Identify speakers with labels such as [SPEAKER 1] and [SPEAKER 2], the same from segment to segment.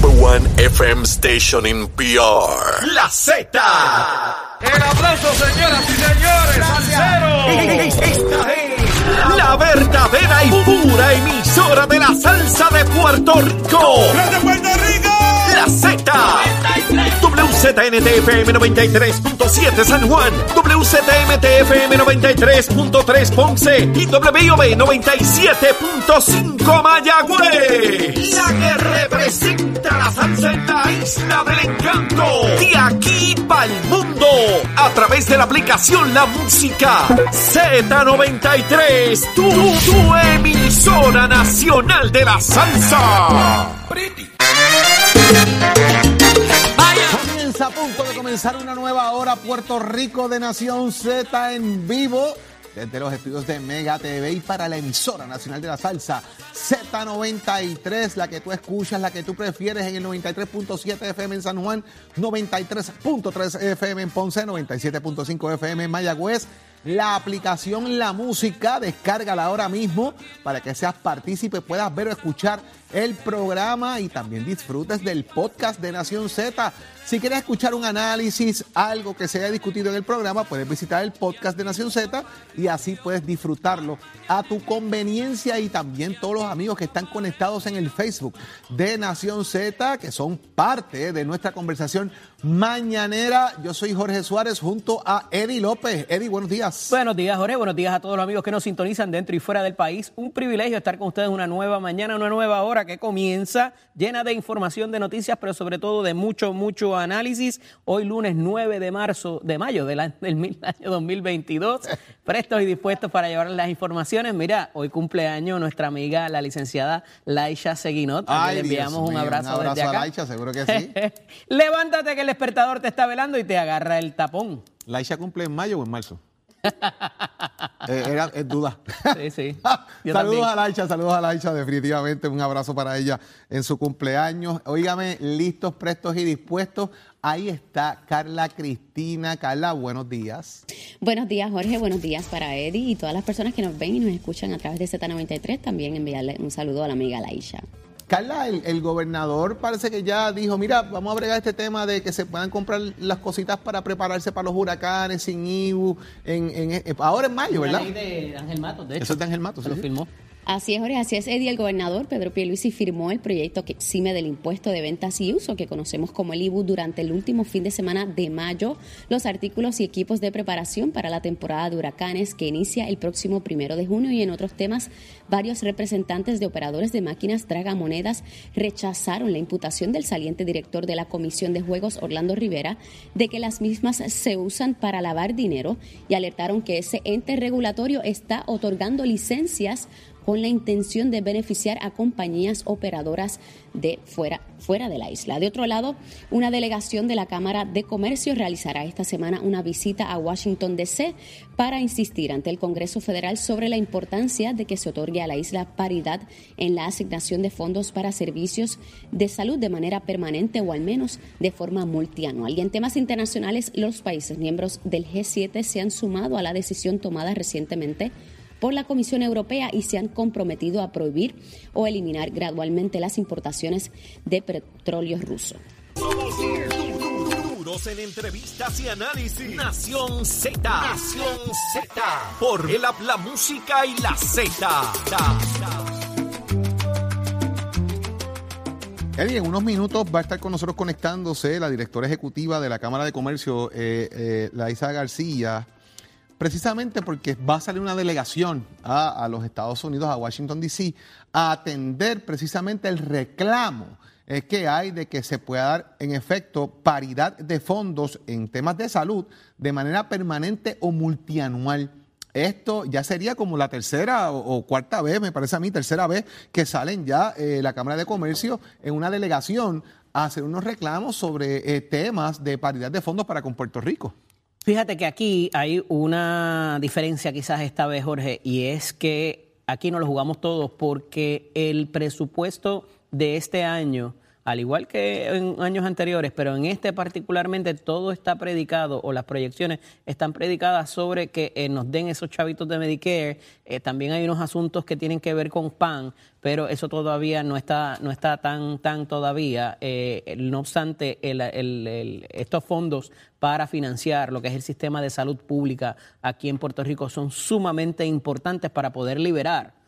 [SPEAKER 1] number one FM station in PR.
[SPEAKER 2] La Z.
[SPEAKER 3] El aplauso, señoras y señores.
[SPEAKER 2] Esta es la verdadera y pura emisora de la salsa de Puerto Rico.
[SPEAKER 3] ¡De Puerto Rico!
[SPEAKER 2] La Z. WZNTFM 93.7 San Juan, WZMTFM 93.3 Ponce y WIOB 97.5 Mayagüez. La que representa la salsa en la isla del encanto. De aquí para el mundo. A través de la aplicación La Música Z93. Tu, tu emisora nacional de la salsa.
[SPEAKER 4] Comienza a punto de comenzar una nueva hora Puerto Rico de Nación Z en vivo desde los estudios de Mega TV y para la emisora nacional de la salsa Z93, la que tú escuchas, la que tú prefieres en el 93.7 FM en San Juan, 93.3 FM en Ponce, 97.5 FM en Mayagüez. La aplicación La Música, descárgala ahora mismo para que seas partícipe, puedas ver o escuchar el programa y también disfrutes del podcast de Nación Z. Si quieres escuchar un análisis, algo que se haya discutido en el programa, puedes visitar el podcast de Nación Z y así puedes disfrutarlo a tu conveniencia y también todos los amigos que están conectados en el Facebook de Nación Z, que son parte de nuestra conversación mañanera. Yo soy Jorge Suárez junto a Eddie López. Eddie, buenos días.
[SPEAKER 5] Buenos días, Jorge. Buenos días a todos los amigos que nos sintonizan dentro y fuera del país. Un privilegio estar con ustedes una nueva mañana, una nueva hora que comienza llena de información, de noticias, pero sobre todo de mucho, mucho análisis. Hoy lunes 9 de marzo, de mayo del año, del año 2022. Prestos y dispuestos para llevarles las informaciones. Mira, hoy cumpleaños nuestra amiga, la licenciada Laisha Seguinot. a quien le enviamos un
[SPEAKER 4] mío,
[SPEAKER 5] abrazo,
[SPEAKER 4] un abrazo
[SPEAKER 5] desde
[SPEAKER 4] a
[SPEAKER 5] acá.
[SPEAKER 4] Laisha, seguro que sí.
[SPEAKER 5] Levántate que el despertador te está velando y te agarra el tapón.
[SPEAKER 4] ¿Laisha cumple en mayo o en marzo? Eh, era, es duda.
[SPEAKER 5] Sí, sí.
[SPEAKER 4] Saludos
[SPEAKER 5] también.
[SPEAKER 4] a Laisha, saludos a Laisha, definitivamente un abrazo para ella en su cumpleaños. Óigame, listos, prestos y dispuestos. Ahí está Carla Cristina. Carla, buenos días.
[SPEAKER 6] Buenos días, Jorge. Buenos días para Eddie y todas las personas que nos ven y nos escuchan a través de Z93. También enviarle un saludo a la amiga Laisha.
[SPEAKER 4] Carla, el, el gobernador parece que ya dijo, mira, vamos a bregar este tema de que se puedan comprar las cositas para prepararse para los huracanes sin IBU, en, en- en- ahora en mayo,
[SPEAKER 5] La
[SPEAKER 4] ¿verdad?
[SPEAKER 5] ley de Ángel Matos, de hecho.
[SPEAKER 4] Eso es de Ángel Matos,
[SPEAKER 5] Se lo firmó.
[SPEAKER 6] Así es, Jorge. Así es, Eddie. El gobernador Pedro Pierluisi firmó el proyecto que exime del impuesto de ventas y uso que conocemos como el IBU durante el último fin de semana de mayo. Los artículos y equipos de preparación para la temporada de huracanes que inicia el próximo primero de junio y en otros temas, varios representantes de operadores de máquinas tragamonedas rechazaron la imputación del saliente director de la Comisión de Juegos, Orlando Rivera, de que las mismas se usan para lavar dinero y alertaron que ese ente regulatorio está otorgando licencias con la intención de beneficiar a compañías operadoras de fuera, fuera de la isla. De otro lado, una delegación de la Cámara de Comercio realizará esta semana una visita a Washington, D.C. para insistir ante el Congreso Federal sobre la importancia de que se otorgue a la isla paridad en la asignación de fondos para servicios de salud de manera permanente o al menos de forma multianual. Y en temas internacionales, los países miembros del G7 se han sumado a la decisión tomada recientemente por la Comisión Europea y se han comprometido a prohibir o eliminar gradualmente las importaciones de petróleo ruso.
[SPEAKER 2] Duros en entrevistas y análisis. Nación Z. Nación Z. Por el la música y la Z.
[SPEAKER 4] Eddie, en unos minutos va a estar con nosotros conectándose la directora ejecutiva de la Cámara de Comercio, eh, eh, Laisa García, precisamente porque va a salir una delegación a, los Estados Unidos, a Washington, D.C., a atender precisamente el reclamo eh, que hay de que se pueda dar, en efecto, paridad de fondos en temas de salud de manera permanente o multianual. Esto ya sería como la tercera o, o cuarta vez, me parece a mí, tercera vez que salen ya eh, la Cámara de Comercio en una delegación a hacer unos reclamos sobre eh, temas de paridad de fondos para con Puerto Rico.
[SPEAKER 5] Fíjate que aquí hay una diferencia quizás esta vez, Jorge, y es que aquí no lo jugamos todos porque el presupuesto de este año al igual que en años anteriores, pero en este particularmente todo está predicado o las proyecciones están predicadas sobre que eh, nos den esos chavitos de Medicare. Eh, también hay unos asuntos que tienen que ver con PAN, pero eso todavía no está, no está tan, tan todavía. Eh, no obstante, estos fondos para financiar lo que es el sistema de salud pública aquí en Puerto Rico son sumamente importantes para poder liberar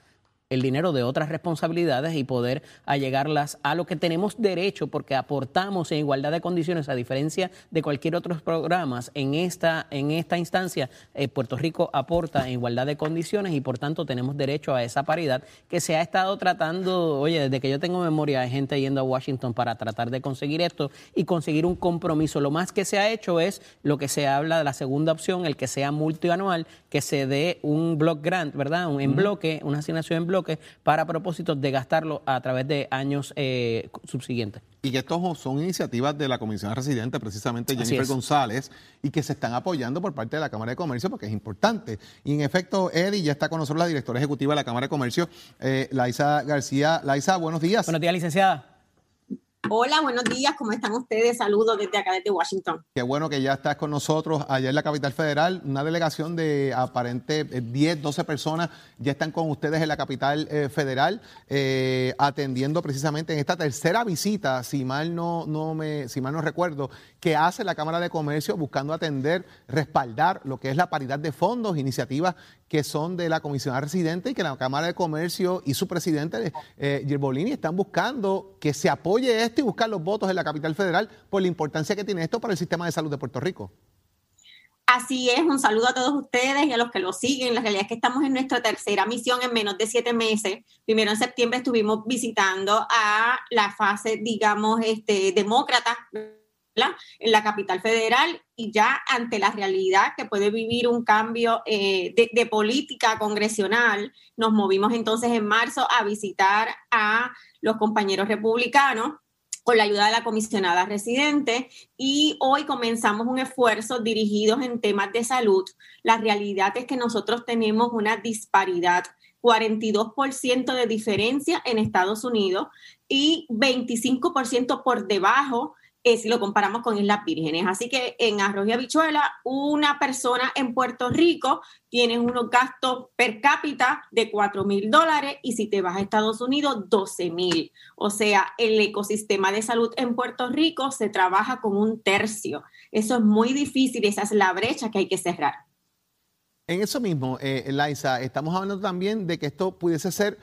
[SPEAKER 5] el dinero de otras responsabilidades y poder allegarlas a lo que tenemos derecho porque aportamos en igualdad de condiciones a diferencia de cualquier otro programa en esta en esta instancia eh, Puerto Rico aporta en igualdad de condiciones y por tanto tenemos derecho a esa paridad que se ha estado tratando oye desde que yo tengo memoria hay gente yendo a Washington para tratar de conseguir esto y conseguir un compromiso. Lo más que se ha hecho es lo que se habla de la segunda opción el que sea multianual que se dé un block grant verdad un en bloque una asignación en bloque para propósitos de gastarlo a través de años eh, subsiguientes.
[SPEAKER 4] Y que estos son iniciativas de la Comisión Residente, precisamente Jennifer González, y que se están apoyando por parte de la Cámara de Comercio porque es importante. Y en efecto, Eddie, ya está con nosotros la directora ejecutiva de la Cámara de Comercio, eh, Laisa García. Laisa, buenos días.
[SPEAKER 5] Buenos días, licenciada.
[SPEAKER 7] Hola, buenos días, ¿cómo están ustedes? Saludos desde acá, desde Washington.
[SPEAKER 4] Qué bueno que ya estás con nosotros allá en la capital federal. Una delegación de aparente 10, eh, 12 personas ya están con ustedes en la capital eh, federal, eh, atendiendo precisamente en esta tercera visita, si mal no, no me, si mal no recuerdo, que hace la Cámara de Comercio buscando atender, respaldar lo que es la paridad de fondos, iniciativas que son de la Comisión Residente y que la Cámara de Comercio y su presidente, eh, Girbolini, están buscando que se apoye esto y buscar los votos en la capital federal por la importancia que tiene esto para el sistema de salud de Puerto Rico.
[SPEAKER 7] Así es, un saludo a todos ustedes y a los que lo siguen. La realidad es que estamos en nuestra tercera misión en menos de siete meses. Primero en septiembre estuvimos visitando a la fase, digamos, este, demócrata en la capital federal y ya ante la realidad que puede vivir un cambio eh, de, política congresional, nos movimos entonces en marzo a visitar a los compañeros republicanos con la ayuda de la comisionada residente y hoy comenzamos un esfuerzo dirigido en temas de salud. La realidad es que nosotros tenemos una disparidad 42% de diferencia en Estados Unidos y 25% por debajo eh, si lo comparamos con Islas Vírgenes. Así que en arroz y habichuela, una persona en Puerto Rico tiene unos gastos per cápita de 4 mil dólares y si te vas a Estados Unidos, 12 mil. O sea, el ecosistema de salud en Puerto Rico se trabaja con un tercio. Eso es muy difícil, esa es la brecha que hay que cerrar.
[SPEAKER 4] En eso mismo, eh, Liza, estamos hablando también de que esto pudiese ser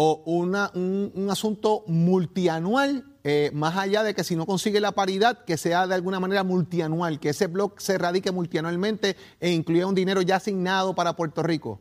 [SPEAKER 4] o una, un, asunto multianual, eh, más allá de que si no consigue la paridad, que sea de alguna manera multianual, que ese blog se radique multianualmente e incluya un dinero ya asignado para Puerto Rico?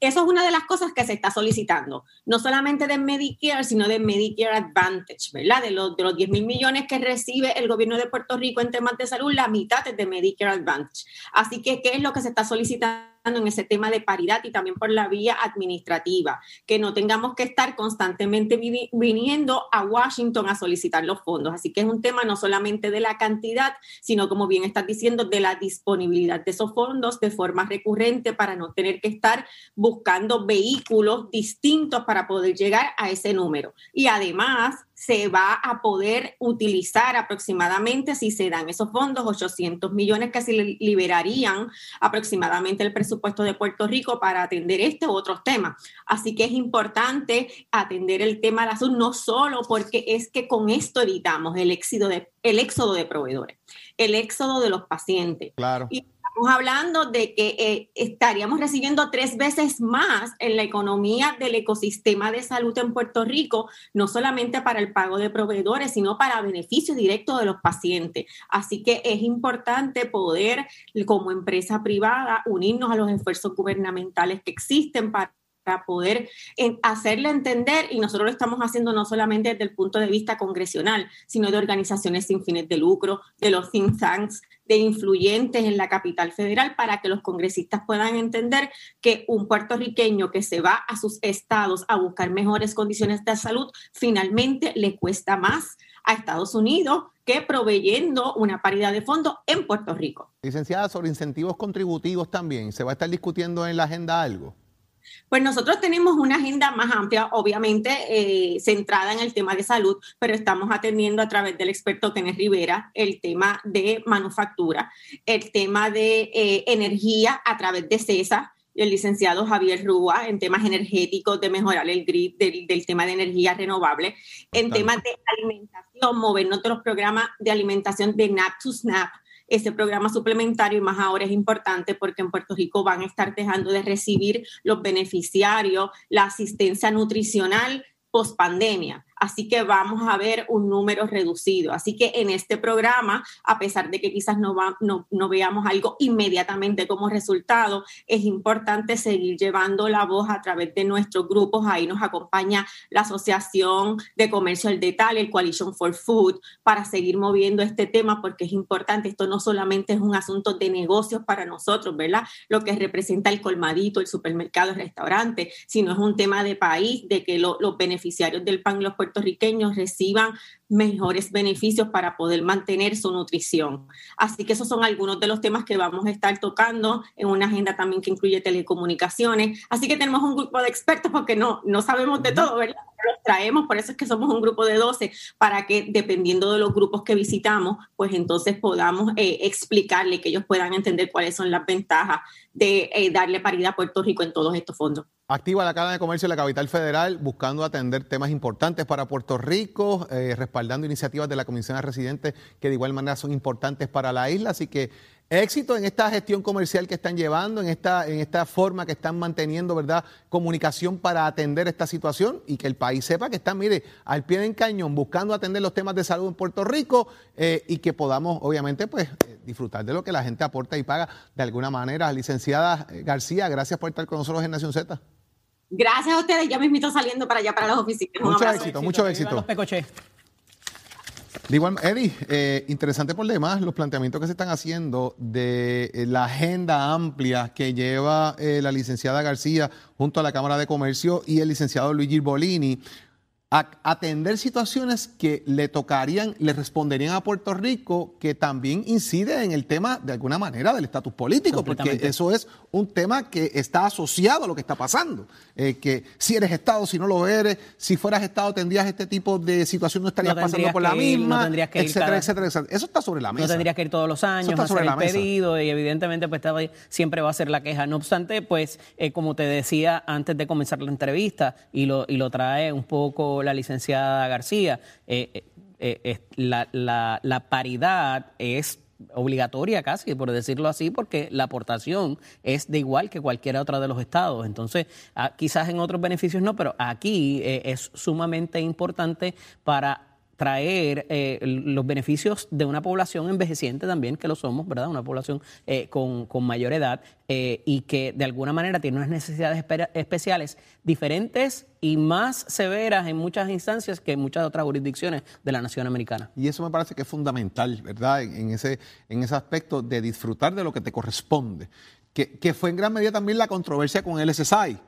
[SPEAKER 7] Eso es una de las cosas que se está solicitando, no solamente de Medicare, sino de Medicare Advantage, ¿verdad? De los, de los 10 mil millones que recibe el gobierno de Puerto Rico en temas de salud, la mitad es de Medicare Advantage. Así que, ¿qué es lo que se está solicitando? En ese tema de paridad y también por la vía administrativa, que no tengamos que estar constantemente viniendo a Washington a solicitar los fondos. Así que es un tema no solamente de la cantidad, sino como bien estás diciendo, de la disponibilidad de esos fondos de forma recurrente para no tener que estar buscando vehículos distintos para poder llegar a ese número. Y además, se va a poder utilizar aproximadamente, si se dan esos fondos, 800 millones que se liberarían aproximadamente el presupuesto de Puerto Rico para atender este u otros temas. Así que es importante atender el tema de la salud, no solo porque es que con esto evitamos el éxodo de, el éxodo de proveedores, el éxodo de los pacientes.
[SPEAKER 4] Claro.
[SPEAKER 7] Estamos hablando de que eh, estaríamos recibiendo tres veces más en la economía del ecosistema de salud en Puerto Rico, no solamente para el pago de proveedores, sino para beneficio directo de los pacientes. Así que es importante poder, como empresa privada, unirnos a los esfuerzos gubernamentales que existen para para poder hacerle entender, y nosotros lo estamos haciendo no solamente desde el punto de vista congresional, sino de organizaciones sin fines de lucro, de los think tanks, de influyentes en la capital federal, para que los congresistas puedan entender que un puertorriqueño que se va a sus estados a buscar mejores condiciones de salud, finalmente le cuesta más a Estados Unidos que proveyendo una paridad de fondos en Puerto Rico.
[SPEAKER 4] Licenciada, sobre incentivos contributivos también, ¿se va a estar discutiendo en la agenda algo?
[SPEAKER 7] Pues nosotros tenemos una agenda más amplia, obviamente eh, centrada en el tema de salud, pero estamos atendiendo a través del experto Kenneth Rivera el tema de manufactura, el tema de eh, energía a través de CESA, el licenciado Javier Rúa en temas energéticos, de mejorar el grid del, tema de energía renovable, en temas de alimentación, movernos de los programas de alimentación de NAP to SNAP, ese programa suplementario y más ahora es importante porque en Puerto Rico van a estar dejando de recibir los beneficiarios la asistencia nutricional post pandemia. Así que vamos a ver un número reducido. Así que en este programa, a pesar de que quizás no, no, veamos algo inmediatamente como resultado, es importante seguir llevando la voz a través de nuestros grupos. Ahí nos acompaña la Asociación de Comercio al Detalle, el Coalition for Food, para seguir moviendo este tema porque es importante. Esto no solamente es un asunto de negocios para nosotros, ¿verdad? Lo que representa el colmadito, el supermercado, el restaurante, sino es un tema de país, de que los beneficiarios del PAN los puertorriqueños reciban mejores beneficios para poder mantener su nutrición. Así que esos son algunos de los temas que vamos a estar tocando en una agenda también que incluye telecomunicaciones. Así que tenemos un grupo de expertos porque no, no sabemos de todo, ¿verdad? Los traemos, por eso es que somos un grupo de 12, para que dependiendo de los grupos que visitamos, pues entonces podamos eh, explicarle que ellos puedan entender cuáles son las ventajas de eh, darle paridad a Puerto Rico en todos estos fondos.
[SPEAKER 4] Activa la Cámara de Comercio de la Capital Federal buscando atender temas importantes para Puerto Rico, eh, respaldando iniciativas de la Comisión de Residentes que de igual manera son importantes para la isla. Así que éxito en esta gestión comercial que están llevando, en esta, en esta forma que están manteniendo, ¿verdad? Comunicación para atender esta situación y que el país sepa que están, mire, al pie del cañón buscando atender los temas de salud en Puerto Rico eh, y que podamos, obviamente, pues eh, disfrutar de lo que la gente aporta y paga de alguna manera. Licenciada García, gracias por estar con nosotros en Nación Z.
[SPEAKER 7] Gracias a ustedes, ya me invito saliendo para allá, para las oficinas.
[SPEAKER 4] Mucho éxito, mucho éxito. De Eddie, eh, interesante por demás los planteamientos que se están haciendo de eh, la agenda amplia que lleva eh, la licenciada García junto a la Cámara de Comercio y el licenciado Luigi Bolini atender situaciones que le tocarían, le responderían a Puerto Rico, que también incide en el tema, de alguna manera, del estatus político, porque eso es un tema que está asociado a lo que está pasando. Eh, que si eres Estado, si no lo eres, si fueras Estado tendrías este tipo de situación, no estarías pasando por la misma, etcétera, etcétera, Eso está sobre la mesa.
[SPEAKER 5] No tendrías que ir todos los años, hacer el pedido y evidentemente pues siempre va a ser la queja. No obstante, pues eh, como te decía antes de comenzar la entrevista, y lo, y lo trae un poco la licenciada García, eh, eh, eh, la, paridad es obligatoria casi, por decirlo así, porque la aportación es de igual que cualquier otra de los estados. Entonces, ah, quizás en otros beneficios no, pero aquí es sumamente importante para traer los beneficios de una población envejeciente también, que lo somos, ¿verdad? Una población con, con, mayor edad y que de alguna manera tiene unas necesidades especiales diferentes y más severas en muchas instancias que en muchas otras jurisdicciones de la nación americana.
[SPEAKER 4] Y eso me parece que es fundamental, ¿verdad? En ese, en ese aspecto de disfrutar de lo que te corresponde, que, que fue en gran medida también la controversia con el SSI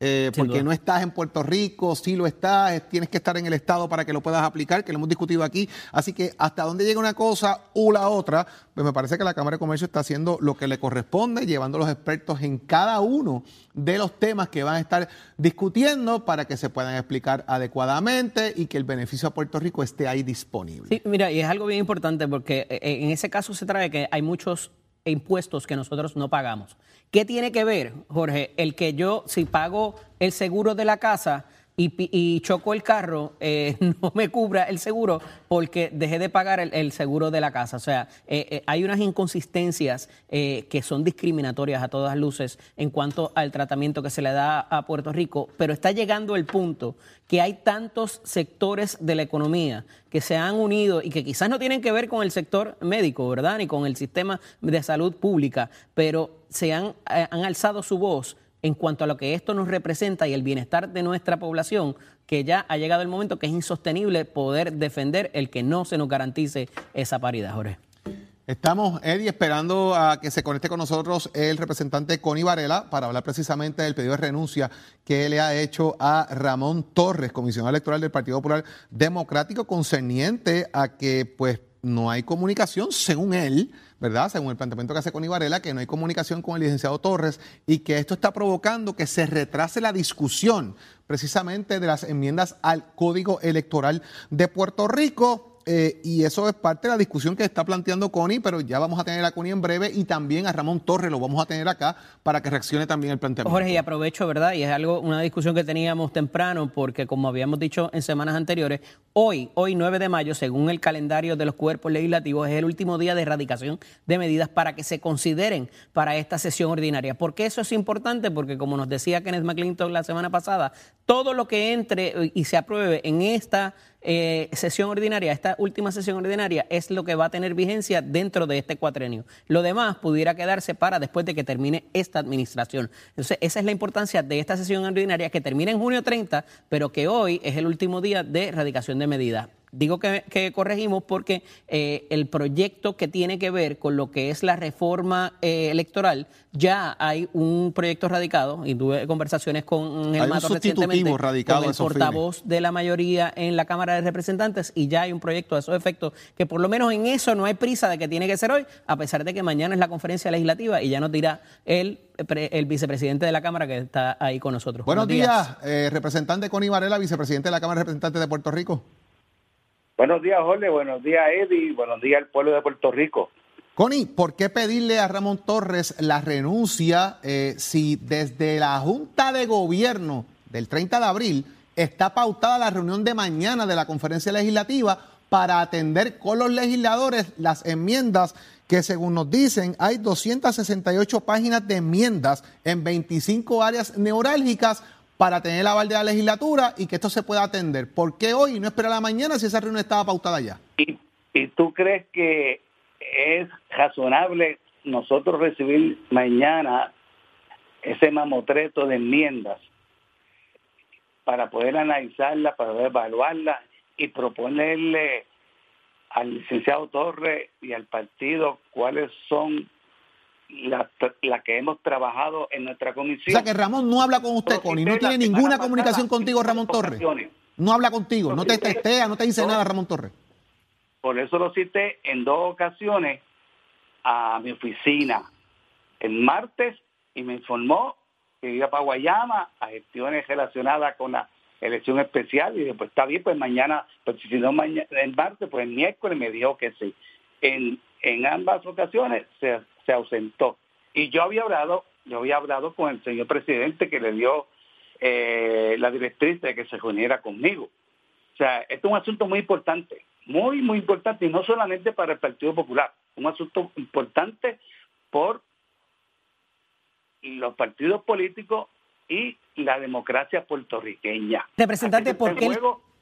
[SPEAKER 4] eh, porque no estás en Puerto Rico, sí lo estás, tienes que estar en el Estado para que lo puedas aplicar, que lo hemos discutido aquí. Así que hasta dónde llega una cosa o la otra, pues me parece que la Cámara de Comercio está haciendo lo que le corresponde, llevando a los expertos en cada uno de los temas que van a estar discutiendo para que se puedan explicar adecuadamente y que el beneficio a Puerto Rico esté ahí disponible.
[SPEAKER 5] Sí, mira, y es algo bien importante porque eh, en ese caso se trae que hay muchos impuestos que nosotros no pagamos. ¿Qué tiene que ver, Jorge? El que yo, si pago el seguro de la casa, y, choco el carro, eh, no me cubra el seguro porque dejé de pagar el, seguro de la casa. O sea, eh, eh, hay unas inconsistencias que son discriminatorias a todas luces en cuanto al tratamiento que se le da a Puerto Rico, pero está llegando el punto que hay tantos sectores de la economía que se han unido y que quizás no tienen que ver con el sector médico, ¿verdad? Ni con el sistema de salud pública, pero se han, han alzado su voz en cuanto a lo que esto nos representa y el bienestar de nuestra población, que ya ha llegado el momento que es insostenible poder defender el que no se nos garantice esa paridad, Jorge.
[SPEAKER 4] Estamos, Eddie, esperando a que se conecte con nosotros el representante Connie Varela para hablar precisamente del pedido de renuncia que le ha hecho a Ramón Torres, comisionado electoral del Partido Popular Democrático, concerniente a que, pues, no hay comunicación, según él, ¿verdad? Según el planteamiento que hace Connie Varela, que no hay comunicación con el licenciado Torres y que esto está provocando que se retrase la discusión precisamente de las enmiendas al Código Electoral de Puerto Rico. Eh, y eso es parte de la discusión que está planteando Connie, pero ya vamos a tener a Connie en breve y también a Ramón Torres lo vamos a tener acá para que reaccione también el planteamiento.
[SPEAKER 5] Jorge, y aprovecho, ¿verdad? Y es algo, una discusión que teníamos temprano, porque como habíamos dicho en semanas anteriores, hoy, hoy 9 de mayo, según el calendario de los cuerpos legislativos, es el último día de erradicación de medidas para que se consideren para esta sesión ordinaria. ¿Por qué eso es importante? Porque como nos decía Kenneth McClinton la semana pasada, todo lo que entre y se apruebe en esta eh, sesión ordinaria, esta última sesión ordinaria, es lo que va a tener vigencia dentro de este cuatrenio. Lo demás pudiera quedarse para después de que termine esta administración. Entonces, esa es la importancia de esta sesión ordinaria que termina en junio 30, pero que hoy es el último día de erradicación de medidas. Digo que, que corregimos porque eh, el proyecto que tiene que ver con lo que es la reforma eh, electoral, ya hay un proyecto radicado, y tuve conversaciones con el Mato
[SPEAKER 4] sustitutivo
[SPEAKER 5] recientemente,
[SPEAKER 4] radicado
[SPEAKER 5] con el portavoz de la mayoría en la Cámara de Representantes, y ya hay un proyecto de esos efectos, que por lo menos en eso no hay prisa de que tiene que ser hoy, a pesar de que mañana es la conferencia legislativa y ya nos dirá el, el vicepresidente de la Cámara que está ahí con nosotros.
[SPEAKER 4] Buenos días, eh, representante Connie Varela, vicepresidente de la Cámara de Representantes de Puerto Rico.
[SPEAKER 8] Buenos días, Jorge. Buenos días, Eddie. Buenos días al pueblo de Puerto Rico.
[SPEAKER 4] Connie, ¿por qué pedirle a Ramón Torres la renuncia eh, si desde la Junta de Gobierno del 30 de abril está pautada la reunión de mañana de la conferencia legislativa para atender con los legisladores las enmiendas que según nos dicen hay 268 páginas de enmiendas en 25 áreas neurálgicas para tener el aval de la legislatura y que esto se pueda atender. ¿Por qué hoy y no esperar la mañana si esa reunión estaba pautada ya?
[SPEAKER 8] ¿Y, y tú crees que es razonable nosotros recibir mañana ese mamotreto de enmiendas para poder analizarla, para poder evaluarla y proponerle al licenciado Torres y al partido cuáles son las las que hemos trabajado en nuestra
[SPEAKER 4] O
[SPEAKER 8] comisión?
[SPEAKER 4] sea que Ramón no habla con usted, Connie, no
[SPEAKER 8] la
[SPEAKER 4] tiene ninguna comunicación contigo, Ramón Torres. No habla contigo, no te testea, no te dice nada, Ramón Torres.
[SPEAKER 8] Por eso lo cité en dos ocasiones a mi oficina. El martes y me informó que iba para Guayama a gestiones relacionadas con la elección especial y después está bien, pues mañana, pues si no mañana, el martes, pues el miércoles me dijo que sí. En, en ambas ocasiones se, se ausentó. Y yo había hablado, yo había hablado con el señor presidente que le dio eh, la directriz de que se reuniera conmigo. O sea, esto es un asunto muy importante, muy, muy importante, y no solamente para el Partido Popular, un asunto importante por los partidos políticos y la democracia puertorriqueña.
[SPEAKER 5] Representante,
[SPEAKER 8] Aquí
[SPEAKER 5] ¿por qué, el,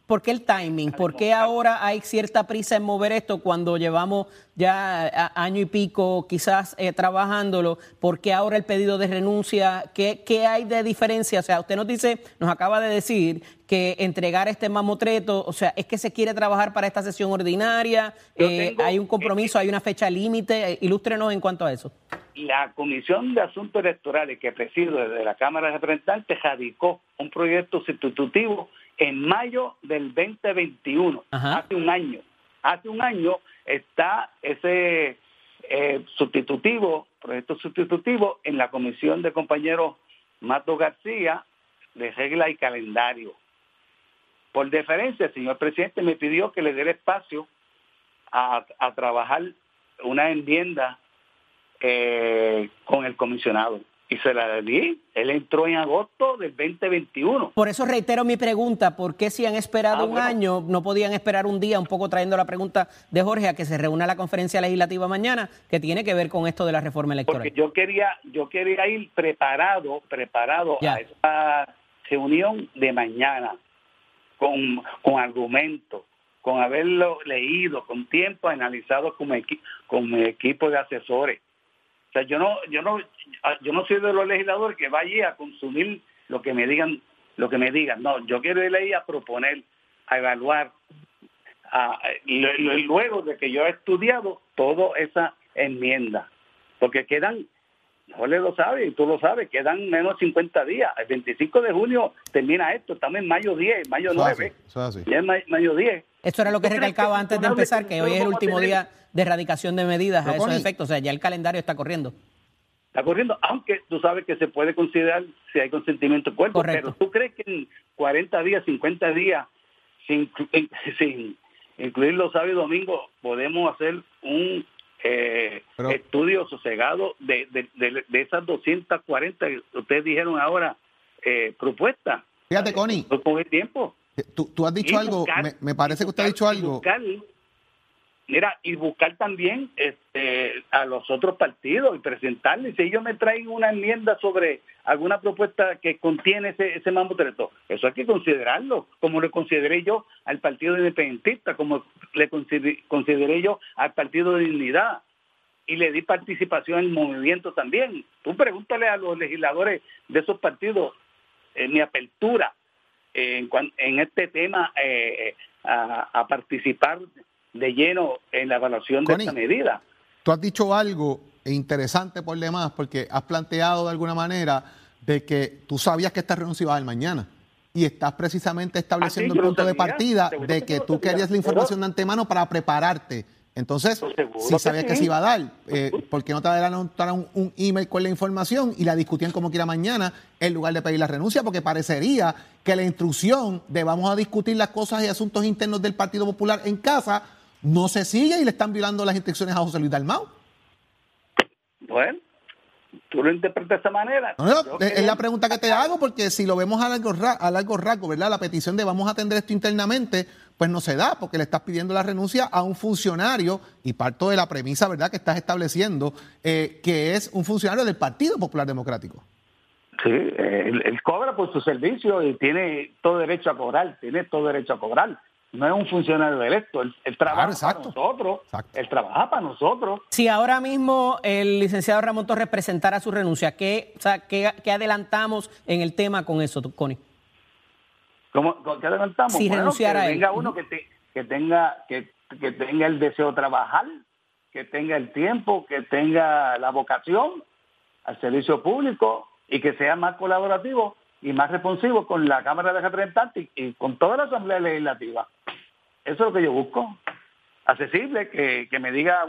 [SPEAKER 5] por qué el timing? ¿Por qué ahora hay cierta prisa en mover esto cuando llevamos ya año y pico quizás eh, trabajándolo? ¿Por qué ahora el pedido de renuncia? ¿Qué, ¿Qué hay de diferencia? O sea, usted nos dice, nos acaba de decir que entregar este mamotreto, o sea, es que se quiere trabajar para esta sesión ordinaria, eh,
[SPEAKER 8] tengo-
[SPEAKER 5] hay un compromiso, hay una fecha límite, eh, ilústrenos en cuanto a eso.
[SPEAKER 8] la Comisión de Asuntos Electorales que presido desde la Cámara de Representantes radicó un proyecto sustitutivo en mayo del 2021,
[SPEAKER 5] Ajá.
[SPEAKER 8] hace un año. Hace un año está ese eh, sustitutivo, proyecto sustitutivo en la Comisión de compañeros Mato García de regla y calendario. Por deferencia, el señor presidente me pidió que le diera espacio a, a trabajar una enmienda eh, con el comisionado. Y se la di. Él entró en agosto del 2021.
[SPEAKER 5] Por eso reitero mi pregunta, ¿por qué si han esperado
[SPEAKER 8] Ah,
[SPEAKER 5] un
[SPEAKER 8] bueno.
[SPEAKER 5] año, no podían esperar un día, un poco trayendo la pregunta de Jorge a que se reúna la conferencia legislativa mañana, que tiene que ver con esto de la reforma electoral?
[SPEAKER 8] Porque yo quería, yo quería ir preparado, preparado
[SPEAKER 5] Ya.
[SPEAKER 8] a esa reunión de mañana, con, con argumentos, con haberlo leído, con tiempo analizado con mi, equi- con mi equipo de asesores. Sea, yo no, yo no, yo no soy de los legisladores que vaya a consumir lo que me digan, lo que me digan. No, yo quiero ir ahí a proponer, a evaluar, a- luego de que yo he estudiado toda esa enmienda. Porque quedan, Jorge lo sabe y tú lo sabes, quedan menos de 50 días. El 25 de junio termina esto, estamos en mayo 10, mayo
[SPEAKER 4] Eso es así,
[SPEAKER 8] 9.
[SPEAKER 4] eso es así.
[SPEAKER 8] Ya es ma- mayo 10.
[SPEAKER 5] Esto era lo que
[SPEAKER 8] ¿Tú crees
[SPEAKER 5] recalcaba
[SPEAKER 8] que
[SPEAKER 5] antes de empezar,
[SPEAKER 8] que
[SPEAKER 5] hoy es el último día de erradicación de medidas a esos efectos. O sea, ya el calendario está corriendo.
[SPEAKER 8] Está corriendo, aunque tú sabes que se puede considerar si hay consentimiento del cuerpo,
[SPEAKER 5] Correcto.
[SPEAKER 8] pero tú crees que en 40 días, 50 días, sin, sin incluir los sábados y domingos, podemos hacer un eh,
[SPEAKER 4] Pero-
[SPEAKER 8] estudio sosegado de, de, de- de esas 240 que ustedes dijeron ahora eh, propuestas.
[SPEAKER 4] Fíjate, Connie,
[SPEAKER 8] No coge tiempo.
[SPEAKER 4] Tú, tú has dicho algo,
[SPEAKER 8] buscar-
[SPEAKER 4] me, me parece que usted ha dicho algo.
[SPEAKER 8] buscar, mira, y buscar también este, a los otros partidos y presentarles. Si ellos me traen una enmienda sobre alguna propuesta que contiene ese, ese mamotreto, eso hay que considerarlo, como lo consideré yo al Partido Independentista, como le consider- consideré yo al Partido de Dignidad. Y le di participación en el movimiento también. Tú pregúntale a los legisladores de esos partidos eh, mi apertura en, en este tema eh, a, a participar de lleno en la evaluación de esta medida.
[SPEAKER 4] Tú has dicho algo interesante por demás, porque has planteado de alguna manera de que tú sabías que esta renuncia iba a dar mañana. Y estás precisamente estableciendo
[SPEAKER 8] Ah, sí,
[SPEAKER 4] el punto de partida de
[SPEAKER 8] que
[SPEAKER 4] tú querías la información de antemano para prepararte. Entonces, si sabías que
[SPEAKER 8] sí.
[SPEAKER 4] se iba a dar, eh, ¿por qué no te adelantaron un, un email con la información y la discutían como quiera mañana en lugar de pedir la renuncia? Porque parecería que la instrucción de vamos a discutir las cosas y asuntos internos del Partido Popular en casa no se sigue y le están violando las instrucciones a José Luis Dalmau.
[SPEAKER 8] Bueno, tú lo interpretas de esa manera.
[SPEAKER 4] No, no, es la pregunta que te hago porque si lo vemos a largo, ra- a largo ¿verdad? La petición de vamos a atender esto internamente, pues no se da porque le estás pidiendo la renuncia a un funcionario y parto de la premisa, ¿verdad?, que estás estableciendo, eh, que es un funcionario del Partido Popular Democrático.
[SPEAKER 8] Sí, eh, él, él cobra por su servicio y tiene todo derecho a cobrar, tiene todo derecho a cobrar. No es un funcionario electo, él, él trabaja
[SPEAKER 4] Claro,
[SPEAKER 8] para nosotros,
[SPEAKER 4] Exacto.
[SPEAKER 8] él trabaja para nosotros.
[SPEAKER 5] Si ahora mismo el licenciado Ramón Torres presentara su renuncia, ¿qué, o sea, qué, qué adelantamos en el tema con eso, Connie?
[SPEAKER 8] ¿Cómo, ¿Qué adelantamos?
[SPEAKER 5] Si renunciara
[SPEAKER 8] que
[SPEAKER 5] él.
[SPEAKER 8] venga uno que, te- que tenga que, que tenga el deseo de trabajar, que tenga el tiempo, que tenga la vocación al servicio público y que sea más colaborativo y más responsivo con la Cámara de Representantes y, y con toda la Asamblea Legislativa. Eso es lo que yo busco. Accesible, que, que me diga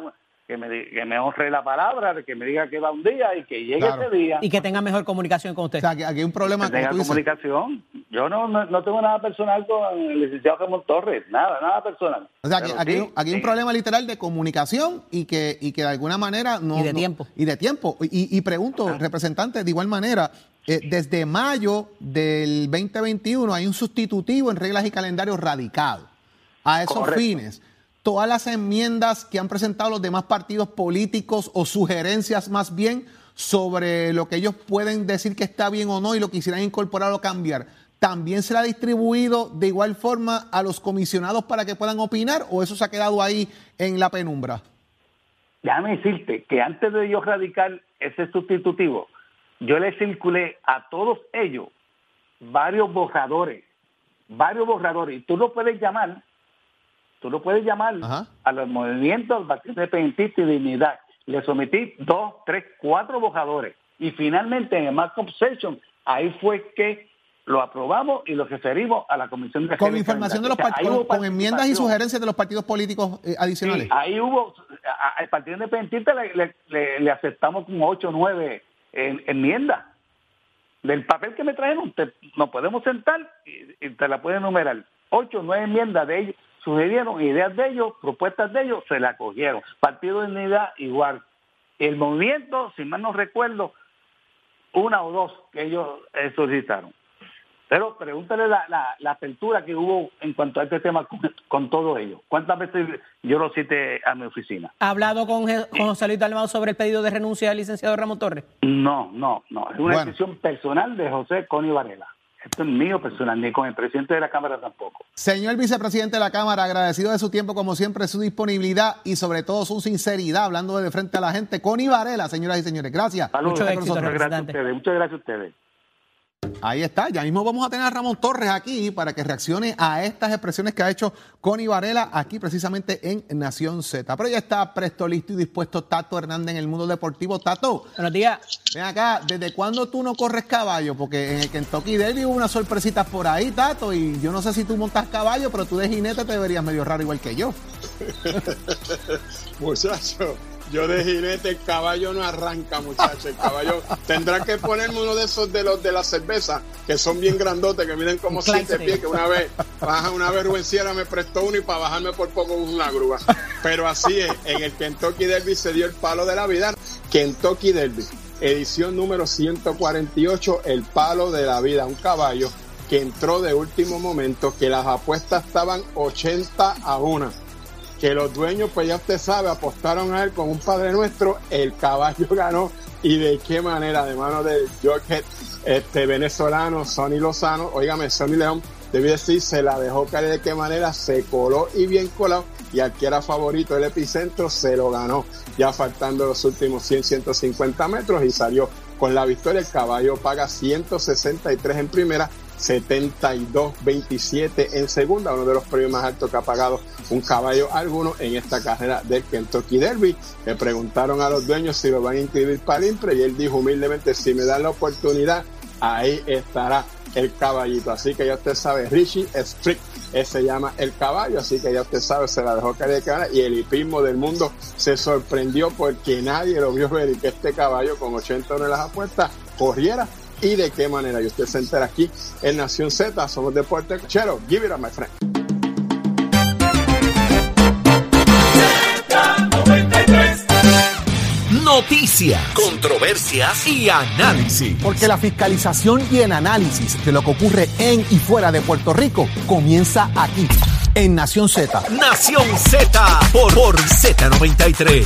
[SPEAKER 8] que me, que me honre la palabra, de que me diga que va un día y que llegue
[SPEAKER 4] Claro.
[SPEAKER 8] ese día.
[SPEAKER 5] Y que tenga mejor comunicación con usted.
[SPEAKER 4] O sea, que aquí hay un problema,
[SPEAKER 8] que
[SPEAKER 4] como
[SPEAKER 8] tenga
[SPEAKER 4] tú dices.
[SPEAKER 8] comunicación. Yo no, no, no tengo nada personal con el licenciado Ramón Torres, nada, nada personal.
[SPEAKER 4] O sea, que aquí,
[SPEAKER 8] sí,
[SPEAKER 4] aquí hay un
[SPEAKER 8] sí.
[SPEAKER 4] problema literal de comunicación y que, y que de alguna manera no.
[SPEAKER 5] Y de
[SPEAKER 4] no-
[SPEAKER 5] tiempo.
[SPEAKER 4] Y de tiempo. Y, y pregunto, representante, de igual manera, eh, desde mayo del 2021 hay un sustitutivo en reglas y calendarios radicado a esos
[SPEAKER 8] Correcto.
[SPEAKER 4] fines. Todas las enmiendas que han presentado los demás partidos políticos o sugerencias más bien sobre lo que ellos pueden decir que está bien o no y lo quisieran incorporar o cambiar, ¿también será distribuido de igual forma a los comisionados para que puedan opinar o eso se ha quedado ahí en la penumbra?
[SPEAKER 8] Déjame decirte que antes de yo radicar ese sustitutivo, yo le circulé a todos ellos varios borradores, varios borradores, y tú lo puedes llamar, tú lo puedes llamar
[SPEAKER 4] Ajá.
[SPEAKER 8] a los movimientos del Partido Independentista y Dignidad. Le sometí dos, tres, cuatro borradores, y finalmente en el markup session, ahí fue que lo aprobamos y lo referimos a la Comisión de
[SPEAKER 4] Con información de los
[SPEAKER 8] Calendarios. O sea,
[SPEAKER 4] partidos, con enmiendas y sugerencias de los partidos políticos eh, adicionales.
[SPEAKER 8] Sí, ahí hubo, al Partido Independentista le, le- le- le aceptamos como ocho o nueve en- enmiendas. Del papel que me trajeron, te- nos podemos sentar y, te la pueden enumerar. Ocho nueve enmiendas de ellos, sugerieron ideas de ellos, propuestas de ellos, se la cogieron. Partido de Unidad igual. El movimiento, si mal no recuerdo, una o dos que ellos eh, solicitaron. Pero pregúntale la, la, la apertura que hubo en cuanto a este tema con, con todo ello. ¿Cuántas veces yo lo cité a mi oficina?
[SPEAKER 5] ¿Ha hablado con, Je- con José Luis Dalmau sobre el pedido de renuncia del licenciado Ramón Torres?
[SPEAKER 8] No, no, no. Es una
[SPEAKER 4] Bueno.
[SPEAKER 8] decisión personal de José Coni Varela. Esto es mío personal, ni con el presidente de la Cámara tampoco.
[SPEAKER 4] Señor vicepresidente de la Cámara, agradecido de su tiempo, como siempre, su disponibilidad y sobre todo su sinceridad, hablando de frente a la gente. Connie Varela, señoras y señores, gracias.
[SPEAKER 8] Saludos.
[SPEAKER 5] Mucho
[SPEAKER 8] Muchas
[SPEAKER 5] éxito,
[SPEAKER 8] gracias a ustedes. Muchas gracias a ustedes.
[SPEAKER 4] Ahí está, ya mismo vamos a tener a Ramón Torres aquí para que reaccione a estas expresiones que ha hecho Connie Varela aquí precisamente en Nación Z. Pero ya está presto, listo y dispuesto Tato Hernández en el mundo deportivo. Tato,
[SPEAKER 5] Buenos días.
[SPEAKER 4] ven acá, ¿desde cuándo tú no corres caballo? Porque en el Kentucky Derby hubo unas sorpresitas por ahí, Tato, y yo no sé si tú montas caballo, pero tú de jinete te verías medio raro igual que yo.
[SPEAKER 9] Muchacho, yo de jinete, el caballo no arranca, muchacho. El caballo tendrá que ponerme uno de esos de los de la cerveza, que son bien grandotes, que miden como siete pies, que una vez, baja, una Sierra me prestó uno y para bajarme por poco una grúa. Pero así es, en el Kentucky Derby se dio el palo de la vida. Kentucky Derby, edición número 148, el palo de la vida, un caballo que entró de último momento, que las apuestas estaban 80 a 1 que los dueños, pues ya usted sabe, apostaron a él con un Padre Nuestro, el caballo ganó y de qué manera, de mano de George este venezolano, Sonny Lozano, óigame, Sonny León, debí decir, se la dejó caer de qué manera, se coló y bien colado, y al que era favorito el epicentro se lo ganó, ya faltando los últimos 100, 150 metros y salió con la victoria, el caballo paga 163 en primera, 72-27 en segunda, uno de los premios más altos que ha pagado un caballo alguno en esta carrera del Kentucky Derby. Le preguntaron a los dueños si lo van a inscribir para el IMPRE y él dijo humildemente, si me dan la oportunidad, ahí estará el caballito. Así que ya usted sabe, Richie Strick, se llama el caballo, así que ya usted sabe, se la dejó caer de cara y el hipismo del mundo se sorprendió porque nadie lo vio ver y que este caballo con 80 en las apuestas corriera y de qué manera. Y usted se entera aquí en Nación Z, somos Deporte Chero. Give it up, my friend.
[SPEAKER 2] Noticias, controversias y análisis.
[SPEAKER 4] Porque la fiscalización y el análisis de lo que ocurre en y fuera de Puerto Rico comienza aquí, en Nación Z.
[SPEAKER 2] Nación Z por, por Z93.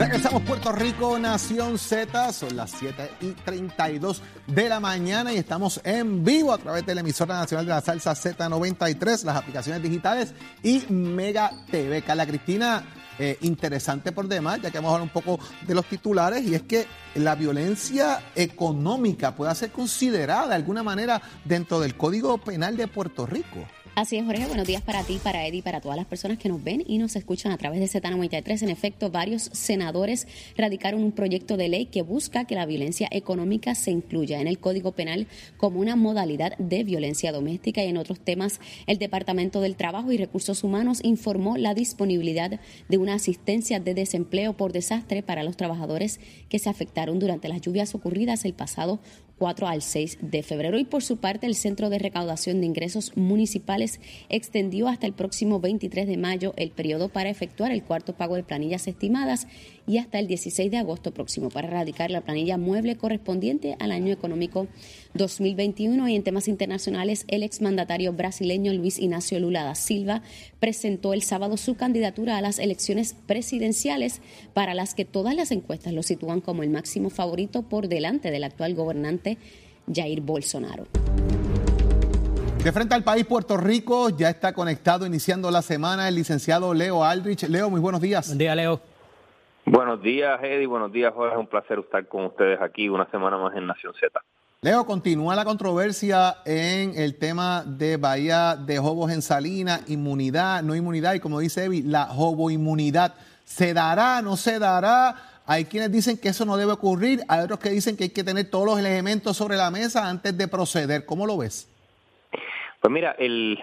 [SPEAKER 4] Regresamos Puerto Rico, Nación Z, son las 7 y 32 de la mañana y estamos en vivo a través de la emisora nacional de la salsa Z93, las aplicaciones digitales y Mega TV. Carla Cristina, eh, interesante por demás, ya que vamos a hablar un poco de los titulares, y es que la violencia económica puede ser considerada de alguna manera dentro del Código Penal de Puerto Rico.
[SPEAKER 6] Así es, Jorge. Buenos días para ti, para Eddie, para todas las personas que nos ven y nos escuchan a través de Z93. En efecto, varios senadores radicaron un proyecto de ley que busca que la violencia económica se incluya en el Código Penal como una modalidad de violencia doméstica y en otros temas. El Departamento del Trabajo y Recursos Humanos informó la disponibilidad de una asistencia de desempleo por desastre para los trabajadores que se afectaron durante las lluvias ocurridas el pasado 4 al 6 de febrero. Y por su parte, el Centro de Recaudación de Ingresos Municipales extendió hasta el próximo 23 de mayo el periodo para efectuar el cuarto pago de planillas estimadas y hasta el 16 de agosto próximo para erradicar la planilla mueble correspondiente al año económico 2021. Y en temas internacionales, el exmandatario brasileño Luis Ignacio Lula da Silva presentó el sábado su candidatura a las elecciones presidenciales para las que todas las encuestas lo sitúan como el máximo favorito por delante del actual gobernante Jair Bolsonaro.
[SPEAKER 4] De frente al país, Puerto Rico, ya está conectado iniciando la semana el licenciado Leo Aldrich. Leo, muy buenos días.
[SPEAKER 5] Buen día, Leo.
[SPEAKER 10] Buenos días, Eddie. Buenos días, Jorge. Es un placer estar con ustedes aquí una semana más en Nación Z.
[SPEAKER 4] Leo, continúa la controversia en el tema de Bahía de Jobos en Salina, inmunidad, no inmunidad, y como dice Evi, la joboinmunidad. ¿Se dará, no se dará? Hay quienes dicen que eso no debe ocurrir, hay otros que dicen que hay que tener todos los elementos sobre la mesa antes de proceder. ¿Cómo lo ves?
[SPEAKER 10] Pues mira, el,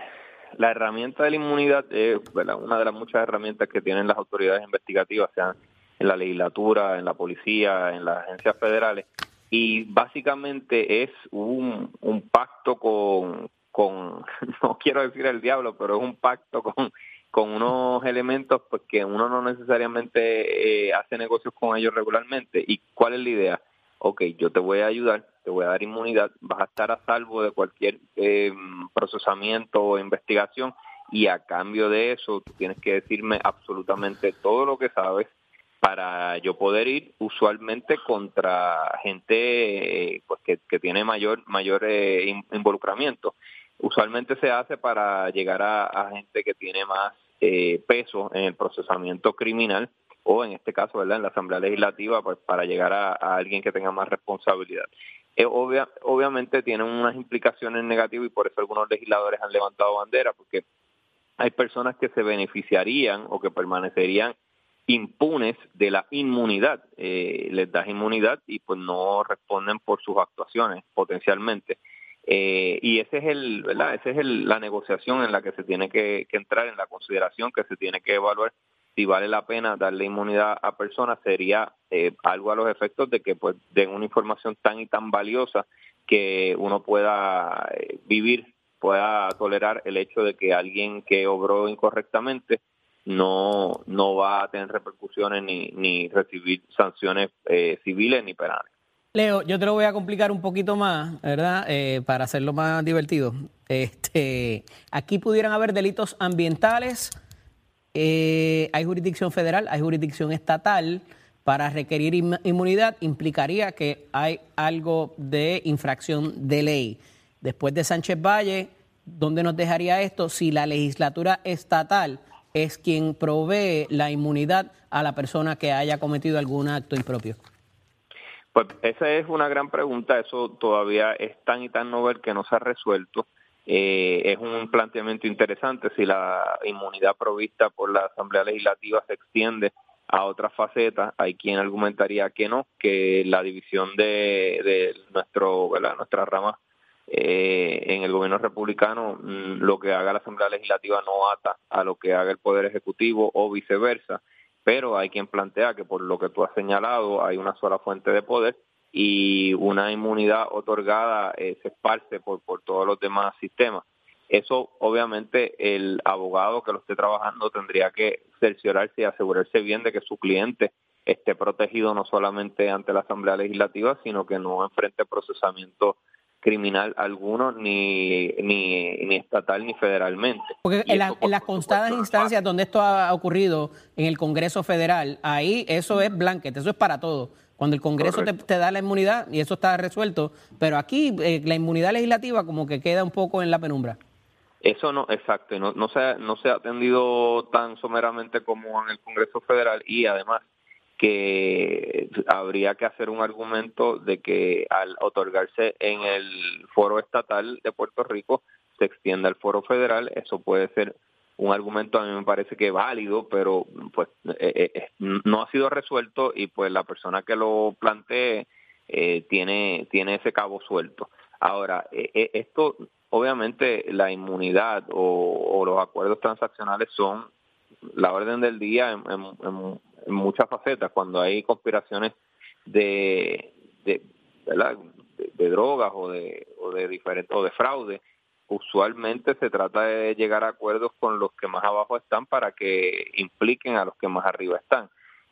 [SPEAKER 10] la herramienta de la inmunidad es una de las muchas herramientas que tienen las autoridades investigativas, sean en la legislatura, en la policía, en las agencias federales, y básicamente es un, pacto con, con, no quiero decir el diablo, pero es un pacto con, con unos elementos pues que uno no necesariamente eh, hace negocios con ellos regularmente. ¿Y cuál es la idea? Ok, yo te voy a ayudar, te voy a dar inmunidad, vas a estar a salvo de cualquier eh, procesamiento o investigación y a cambio de eso tú tienes que decirme absolutamente todo lo que sabes para yo poder ir usualmente contra gente eh, pues que, que tiene mayor mayor eh, in- involucramiento usualmente se hace para llegar a, gente que tiene más eh, peso en el procesamiento criminal o en este caso, ¿verdad? En la Asamblea Legislativa, pues para llegar a, alguien que tenga más responsabilidad. Eh, obviamente tienen unas implicaciones negativas y por eso algunos legisladores han levantado bandera, porque hay personas que se beneficiarían o que permanecerían impunes de la inmunidad. Eh, les das inmunidad y pues no responden por sus actuaciones potencialmente. Eh, y ese es el, ¿verdad? Esa es la negociación en la que se tiene que, entrar, en la consideración que se tiene que evaluar si vale la pena darle inmunidad a personas, sería eh, algo a los efectos de que pues den una información tan y tan valiosa que uno pueda vivir, pueda tolerar el hecho de que alguien que obró incorrectamente no, no va a tener repercusiones ni, ni recibir sanciones civiles ni penales.
[SPEAKER 5] Leo, yo te lo voy a complicar un poquito más, ¿verdad? Eh, para hacerlo más divertido. Este, aquí pudieran haber delitos ambientales, eh, hay jurisdicción federal, hay jurisdicción estatal. Para requerir inmunidad implicaría que hay algo de infracción de ley. Después de Sánchez Valle, ¿dónde nos dejaría esto si la legislatura estatal es quien provee la inmunidad a la persona que haya cometido algún acto impropio?
[SPEAKER 10] Pues esa es una gran pregunta, eso todavía es tan y tan novel que no se ha resuelto. Eh, es un planteamiento interesante si la inmunidad provista por la Asamblea Legislativa se extiende a otras facetas. Hay quien argumentaría que no, que la división de, de nuestro, nuestra rama eh, en el gobierno republicano, mm, lo que haga la Asamblea Legislativa no ata a lo que haga el Poder Ejecutivo o viceversa pero hay quien plantea que por lo que tú has señalado hay una sola fuente de poder y una inmunidad otorgada eh, se esparce por, por todos los demás sistemas. Eso obviamente el abogado que lo esté trabajando tendría que cerciorarse y asegurarse bien de que su cliente esté protegido no solamente ante la Asamblea Legislativa, sino que no enfrente procesamiento criminal alguno, ni, ni, ni estatal ni federalmente.
[SPEAKER 5] Porque en, las constadas instancias donde esto ha ocurrido en el Congreso Federal, ahí eso es blanquete, eso es para todo. Cuando el Congreso te, da la inmunidad y eso está resuelto, pero aquí eh, la inmunidad legislativa como que queda un poco en la penumbra.
[SPEAKER 10] Eso no, exacto, no, no, se, no se ha atendido tan someramente como en el Congreso Federal y además que habría que hacer un argumento de que al otorgarse en el foro estatal de Puerto Rico se extienda al foro federal, eso puede ser un argumento a mí me parece que válido, pero pues eh, eh, eh, no ha sido resuelto y pues la persona que lo plantee tiene tiene ese cabo suelto. Ahora, esto obviamente la inmunidad o, los acuerdos transaccionales son la orden del día en, en muchas facetas, cuando hay conspiraciones de, de, de, drogas o de, o de diferentes o de fraude, usualmente se trata de llegar a acuerdos con los que más abajo están para que impliquen a los que más arriba están.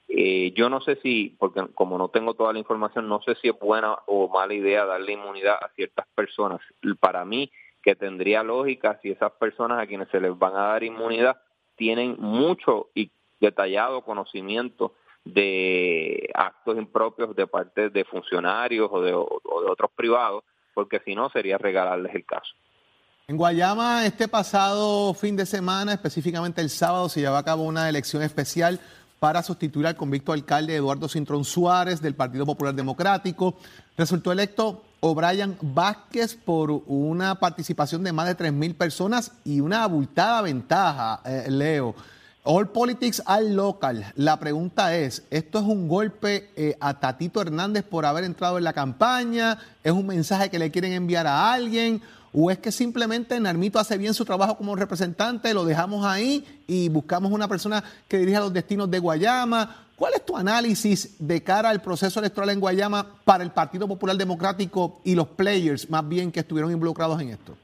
[SPEAKER 10] Eh, yo no sé si, porque como no tengo toda la información, no sé si es buena o mala idea darle inmunidad a ciertas personas. Para mí, que tendría lógica si esas personas a quienes se les van a dar inmunidad tienen mucho y detallado conocimiento de actos impropios de parte de funcionarios o de, otros privados, porque si no sería regalarles el caso.
[SPEAKER 4] En Guayama, este pasado fin de semana, específicamente el sábado, se llevó a cabo una elección especial para sustituir al convicto alcalde Eduardo Cintrón Suárez del Partido Popular Democrático. Resultó electo O'Brien Vázquez por una participación de más de 3.000 personas y una abultada ventaja, eh, Leo. All Politics al local. La pregunta es, ¿esto es un golpe eh, a Tatito Hernández por haber entrado en la campaña? ¿Es un mensaje que le quieren enviar a alguien? ¿O es que simplemente Narmito hace bien su trabajo como representante, lo dejamos ahí y buscamos una persona que dirija los destinos de Guayama? ¿Cuál es tu análisis de cara al proceso electoral en Guayama para el Partido Popular Democrático y los players más bien que estuvieron involucrados en esto?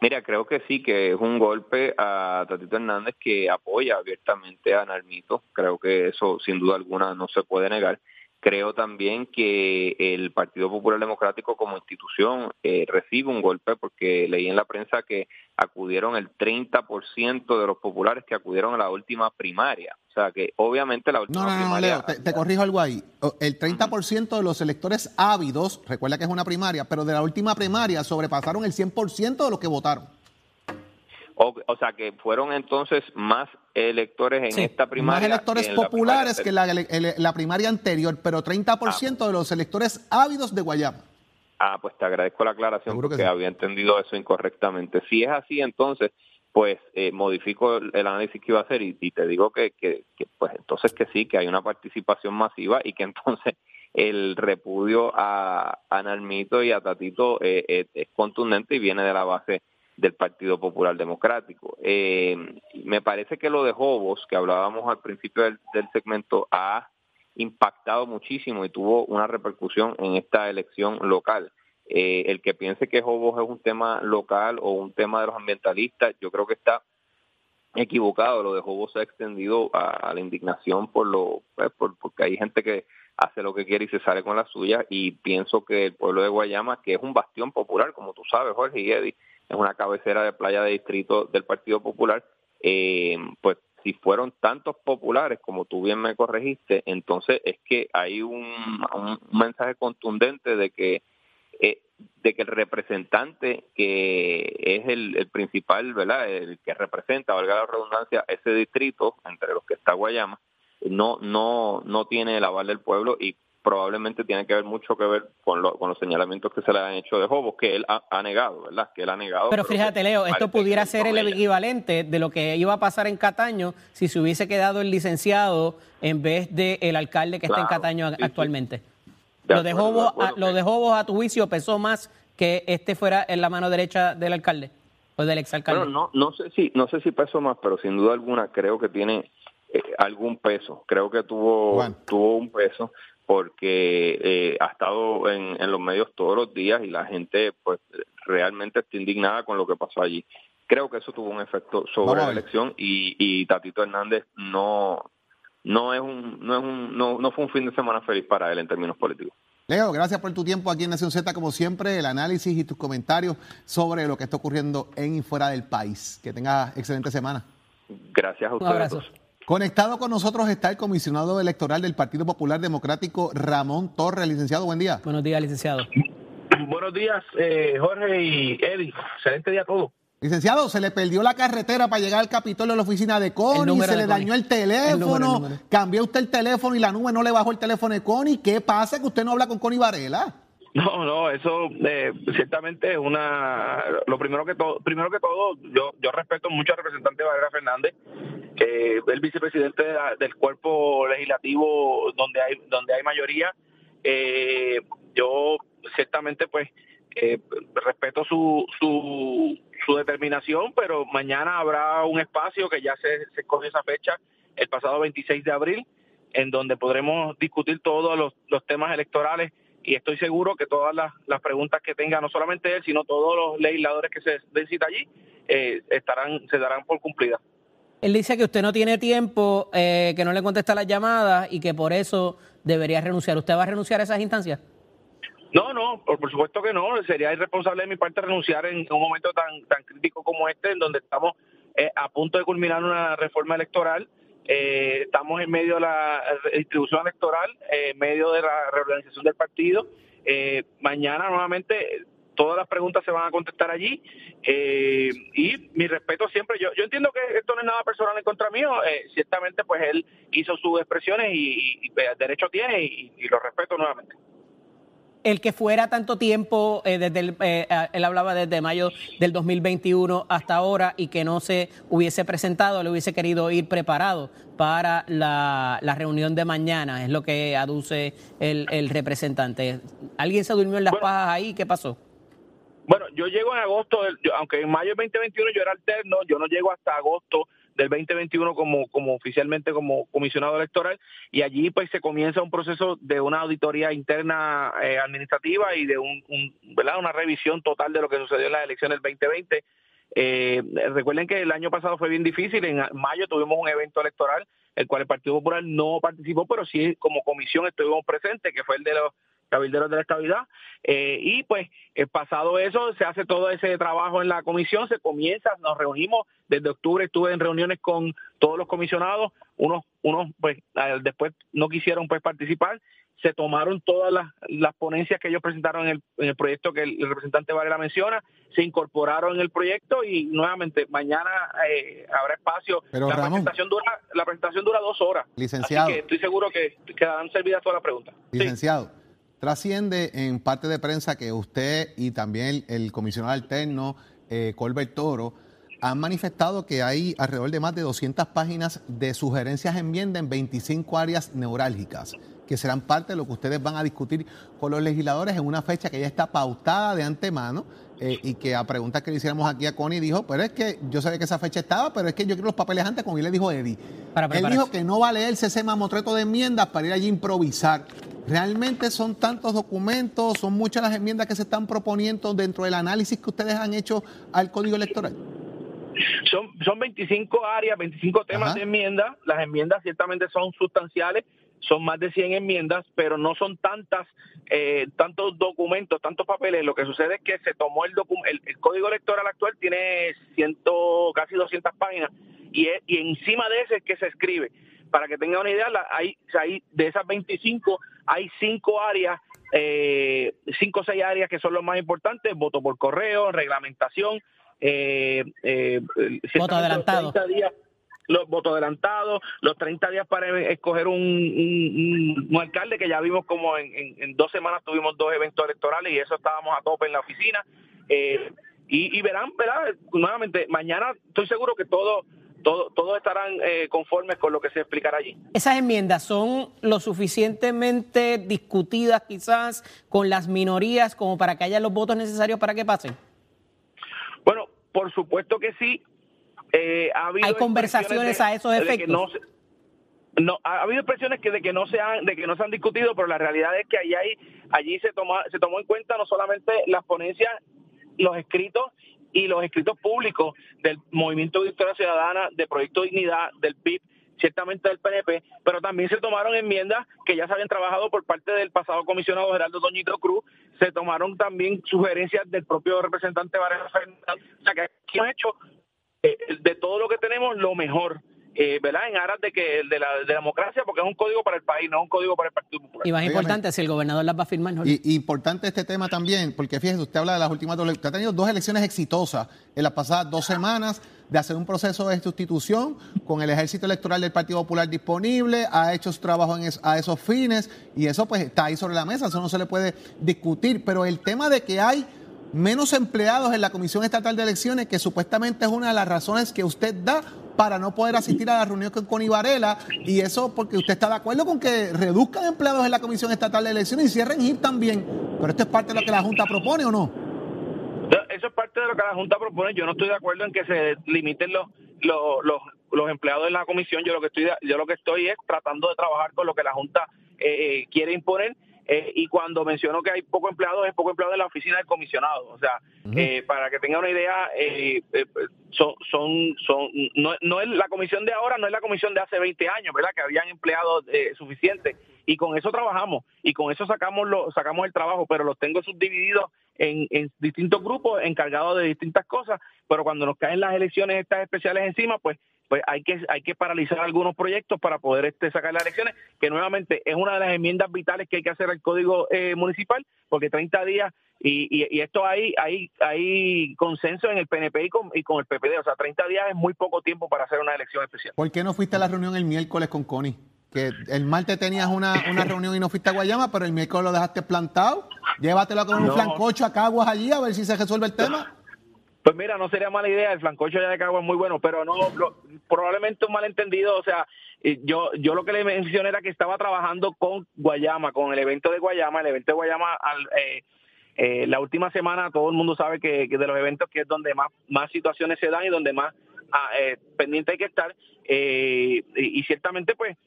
[SPEAKER 10] Mira, creo que sí, que es un golpe a Tatito Hernández que apoya abiertamente a Narmito. Creo que eso sin duda alguna no se puede negar. Creo también que el Partido Popular Democrático como institución eh, recibe un golpe porque leí en la prensa que acudieron el 30% de los populares que acudieron a la última primaria. O sea que obviamente la última
[SPEAKER 4] no, no,
[SPEAKER 10] primaria...
[SPEAKER 4] No, Leo, te, corrijo algo ahí. El 30% de los electores ávidos, recuerda que es una primaria, pero de la última primaria sobrepasaron el 100% de los que votaron.
[SPEAKER 10] O, o sea, que fueron entonces más electores en
[SPEAKER 5] Sí,
[SPEAKER 10] esta primaria.
[SPEAKER 4] Más electores
[SPEAKER 10] que en la
[SPEAKER 4] populares que la, primaria anterior, pero 30% de los electores ávidos de Guayama.
[SPEAKER 10] Ah, pues te agradezco la aclaración porque
[SPEAKER 4] sí.
[SPEAKER 10] había entendido eso incorrectamente. Si es así, entonces, pues eh, modifico el, análisis que iba a hacer y, y te digo que, que, que, pues entonces que sí, que hay una participación masiva y que entonces el repudio a, a Nalmito y a Tatito eh, eh, es contundente y viene de la base del Partido Popular Democrático. Eh, me parece que lo de Jobos, que hablábamos al principio del, del segmento, ha impactado muchísimo y tuvo una repercusión en esta elección local. Eh, el que piense que Jobos es un tema local o un tema de los ambientalistas, yo creo que está equivocado. Lo de Jobos se ha extendido a, la indignación por lo, pues, por, porque hay gente que hace lo que quiere y se sale con la suya y pienso que el pueblo de Guayama, que es un bastión popular, como tú sabes, Jorge y Eddie, es una cabecera de playa de distrito del Partido Popular, eh, pues si fueron tantos populares como tú bien me corregiste, entonces es que hay un, un mensaje contundente de que eh, de que el representante que es el, el principal, ¿verdad? El que representa, valga la redundancia, ese distrito entre los que está Guayama, no no no tiene el aval del pueblo y probablemente tiene que ver mucho que ver con, lo- con los señalamientos que se le han hecho de Jobos, que él ha, ha negado, ¿verdad? Que él ha negado.
[SPEAKER 5] Pero fíjate, Leo, esto pudiera ser el
[SPEAKER 10] ella.
[SPEAKER 5] equivalente de lo que iba a pasar en Cataño si se hubiese quedado el licenciado en vez del el alcalde que está en Cataño
[SPEAKER 10] sí, sí.
[SPEAKER 5] actualmente.
[SPEAKER 10] De
[SPEAKER 5] lo, de
[SPEAKER 10] acuerdo, de
[SPEAKER 5] Jobos,
[SPEAKER 10] acuerdo,
[SPEAKER 5] a, lo de Jobos, a tu juicio, pesó más que este fuera en la mano derecha del alcalde o del exalcalde.
[SPEAKER 10] Bueno, no, no sé si, no sé si peso más, pero sin duda alguna creo que tiene eh, algún peso. Creo que tuvo, tuvo un peso porque eh, ha estado en, en los medios todos los días y la gente, pues, realmente está indignada con lo que pasó allí. Creo que eso tuvo un efecto sobre la elección y, y Tatito Hernández no, no es un, no es un, no, no fue un fin de semana feliz para él en términos políticos.
[SPEAKER 4] Leo, gracias por tu tiempo aquí en Nación Z, como siempre, el análisis y tus comentarios sobre lo que está ocurriendo en y fuera del país. Que tengas excelente semana.
[SPEAKER 10] Gracias a
[SPEAKER 5] Un
[SPEAKER 10] ustedes.
[SPEAKER 5] abrazo.
[SPEAKER 4] Conectado con nosotros está el comisionado electoral del Partido Popular Democrático, Ramón Torres. Licenciado, buen día.
[SPEAKER 5] Buenos días, licenciado.
[SPEAKER 11] Buenos días, eh, Jorge y Eddie. Excelente día a todos.
[SPEAKER 4] Licenciado, se le perdió la carretera para llegar al Capitolio de la oficina de Connie, se
[SPEAKER 5] de
[SPEAKER 4] le
[SPEAKER 5] Connie.
[SPEAKER 4] dañó el
[SPEAKER 5] El número,
[SPEAKER 4] teléfono,
[SPEAKER 5] el número.
[SPEAKER 4] cambió usted el teléfono y la nube no le bajó el teléfono de Connie. ¿Qué pasa que usted no habla con Connie Varela?
[SPEAKER 11] No, no, eso eh, ciertamente es una. Lo primero que todo, primero que todo, yo yo respeto mucho al representante Valera Fernández, el vicepresidente del cuerpo legislativo donde hay donde hay mayoría. Eh, yo ciertamente, pues, eh, respeto su, su su determinación, pero mañana habrá un espacio que ya se, se coge esa fecha, el pasado 26 de abril, en donde podremos discutir todos los, los temas electorales y estoy seguro que todas las, las preguntas que tenga, no solamente él, sino todos los legisladores que se den cita allí, eh, estarán se darán por cumplidas.
[SPEAKER 5] Él dice que usted no tiene tiempo, eh, que no le contesta las llamadas y que por eso debería renunciar. ¿Usted va a renunciar a esas instancias?
[SPEAKER 11] No, no, por, por supuesto que no. Sería irresponsable de mi parte renunciar en un momento tan tan crítico como este, en donde estamos eh, a punto de culminar una reforma electoral. Eh, estamos en medio de la distribución electoral, eh, en medio de la reorganización del partido. Eh, mañana nuevamente todas las preguntas se van a contestar allí eh, y mi respeto siempre. Yo, yo entiendo que esto no es nada personal en contra mío. ciertamente, pues él hizo sus expresiones y, y- y, pues, derecho tiene y lo respeto nuevamente.
[SPEAKER 5] El que fuera tanto tiempo, eh, desde el, eh, ah, él hablaba desde mayo del 2021 hasta ahora y que no se hubiese presentado, le hubiese querido ir preparado para la, la reunión de mañana, es lo que aduce el, el representante. ¿Alguien se durmió en las
[SPEAKER 11] Bueno.
[SPEAKER 5] pajas ahí? ¿Qué pasó?
[SPEAKER 11] Bueno, yo llego en agosto, aunque en mayo del 2021 yo era alterno, yo no llego hasta agosto del 2021 como, como oficialmente como comisionado electoral y allí pues se comienza un proceso de una auditoría interna eh, administrativa y de un, un- una revisión total de lo que sucedió en las elecciones del 2020. Eh, recuerden que el año pasado fue bien difícil, en mayo tuvimos un evento electoral, el cual el Partido Popular no participó, pero sí como comisión estuvimos presentes, que fue el de los cabilderos de la estabilidad. Eh, y pues, eh, pasado eso, se hace todo ese trabajo en la comisión, se comienza, nos reunimos, desde octubre estuve en reuniones con todos los comisionados, unos, unos pues eh, después no quisieron pues participar, se tomaron todas las, las ponencias que ellos presentaron en el, en el proyecto que el, representante Varela menciona, se incorporaron en el proyecto y nuevamente mañana eh, habrá espacio.
[SPEAKER 4] Pero,
[SPEAKER 11] la,
[SPEAKER 4] Ramón.
[SPEAKER 11] presentación dura, la presentación dura dos horas.
[SPEAKER 4] Licenciado.
[SPEAKER 11] Así que estoy seguro que quedarán servidas todas las preguntas.
[SPEAKER 4] Licenciado, trasciende en parte de prensa que usted y también el, comisionado alterno, eh, Colbert Toro, han manifestado que hay alrededor de más de 200 páginas de sugerencias enmienda en 25 áreas neurálgicas, que serán parte de lo que ustedes van a discutir con los legisladores en una fecha que ya está pautada de antemano eh, y que a preguntas que le hiciéramos aquí a Connie dijo, pero es que yo sabía que esa fecha estaba, pero es que yo quiero los papeles antes, como bien le dijo Eddie.
[SPEAKER 5] Para
[SPEAKER 4] Él dijo que no va a leerse ese mamotreto de enmiendas para ir allí a improvisar. ¿Realmente son tantos documentos, son muchas las enmiendas que se están proponiendo dentro del análisis que ustedes han hecho al Código Electoral?
[SPEAKER 11] Son, son 25 áreas, 25 temas
[SPEAKER 4] Ajá.
[SPEAKER 11] de enmiendas. Las enmiendas ciertamente son sustanciales, son más de 100 enmiendas, pero no son tantas, eh, tantos documentos, tantos papeles. Lo que sucede es que se tomó el, el, el código electoral actual, tiene ciento, casi 200 páginas, y, es- y encima de ese es que se escribe. Para que tengan una idea, la- hay, hay de esas 25, hay cinco áreas, eh, cinco o seis áreas que son los más importantes, voto por correo, reglamentación, eh, eh, ciertamente los
[SPEAKER 5] adelantado.
[SPEAKER 11] 30 días, los votos adelantados, los 30 días para escoger un, un- alcalde, que ya vimos como en, en- en dos semanas tuvimos dos eventos electorales y eso estábamos a tope en la oficina. Eh, y, y verán, ¿verdad? Nuevamente, mañana estoy seguro que todo, todo, todos estarán eh, conformes con lo que se explicará allí.
[SPEAKER 5] ¿Esas enmiendas son lo suficientemente discutidas quizás con las minorías como para que haya los votos necesarios para que pasen?
[SPEAKER 11] Bueno, por supuesto que sí. Eh, ha habido
[SPEAKER 5] ¿Hay conversaciones
[SPEAKER 11] expresiones
[SPEAKER 5] a esos
[SPEAKER 11] de
[SPEAKER 5] efectos?
[SPEAKER 11] no ha habido expresiones que de que no se han, de que no se han discutido, pero la realidad es que allí, hay, allí se tomó, se tomó en cuenta no solamente las ponencias, los escritos y los escritos públicos del Movimiento de Victoria Ciudadana, de Proyecto Dignidad, del PIB, ciertamente del PNP, pero también se tomaron enmiendas que ya se habían trabajado por parte del pasado comisionado Gerardo Doñito Cruz, se tomaron también sugerencias del propio representante Varela Fernández, o sea que aquí hemos hecho eh, de todo lo que tenemos lo mejor, eh, ¿verdad? En aras de que de la, de la democracia, porque es un código para el país, no es un código para el Partido Popular.
[SPEAKER 5] Y más importante, si el gobernador las va a firmar, ¿no?
[SPEAKER 4] Y, importante este tema también, porque fíjese, usted habla de las últimas dos, usted ha tenido dos elecciones exitosas en las pasadas dos semanas de hacer un proceso de sustitución con el ejército electoral del Partido Popular disponible, ha hecho su trabajo en es- a esos fines y eso pues está ahí sobre la mesa, eso no se le puede discutir, pero el tema de que hay menos empleados en la Comisión Estatal de Elecciones, que supuestamente es una de las razones que usted da para no poder asistir a la reunión con Connie y eso porque usted está de acuerdo con que reduzcan empleados en la Comisión Estatal de Elecciones y cierren HIP también. Pero esto es parte de lo que la Junta propone o no?
[SPEAKER 11] Eso es parte de lo que la Junta propone. Yo no estoy de acuerdo en que se limiten los los, los, los empleados de la comisión. Yo lo que estoy yo lo que estoy es tratando de trabajar con lo que la Junta eh, eh, quiere imponer. Eh, y cuando menciono que hay poco empleados, es poco empleado en la oficina del comisionado. O sea, eh, para que tenga una idea, eh, eh, son, son, son no, no es la comisión de ahora, no es la comisión de hace 20 años, ¿verdad? Que habían empleados eh, suficientes. Y con eso trabajamos y con eso sacamos lo, sacamos el trabajo, pero los tengo subdivididos en, en distintos grupos encargados de distintas cosas, pero cuando nos caen las elecciones estas especiales encima, pues pues hay que hay que paralizar algunos proyectos para poder este sacar las elecciones, que nuevamente es una de las enmiendas vitales que hay que hacer al código eh, municipal, porque 30 días y, y, y esto hay hay hay consenso en el PNP y con, y con el PPD, o sea, 30 días es muy poco tiempo para hacer una elección especial.
[SPEAKER 4] ¿Por qué no fuiste a la reunión el miércoles con Connie? Que el martes tenías una, una reunión y no fuiste a Guayama, pero el miércoles lo dejaste plantado. Llévatelo con un
[SPEAKER 11] No.
[SPEAKER 4] flancocho a Caguas allí a ver si se resuelve el tema.
[SPEAKER 11] Pues mira, no sería mala idea, el flancocho ya de Cagua es muy bueno, pero no, probablemente un malentendido, o sea, eh, yo yo lo que le mencioné era que estaba trabajando con Guayama, con el evento de Guayama, el evento de Guayama, al, eh, eh, la última semana todo el mundo sabe que, de los eventos que es donde más, más situaciones se dan y donde más ah, eh, pendiente hay que estar, y, y ciertamente pues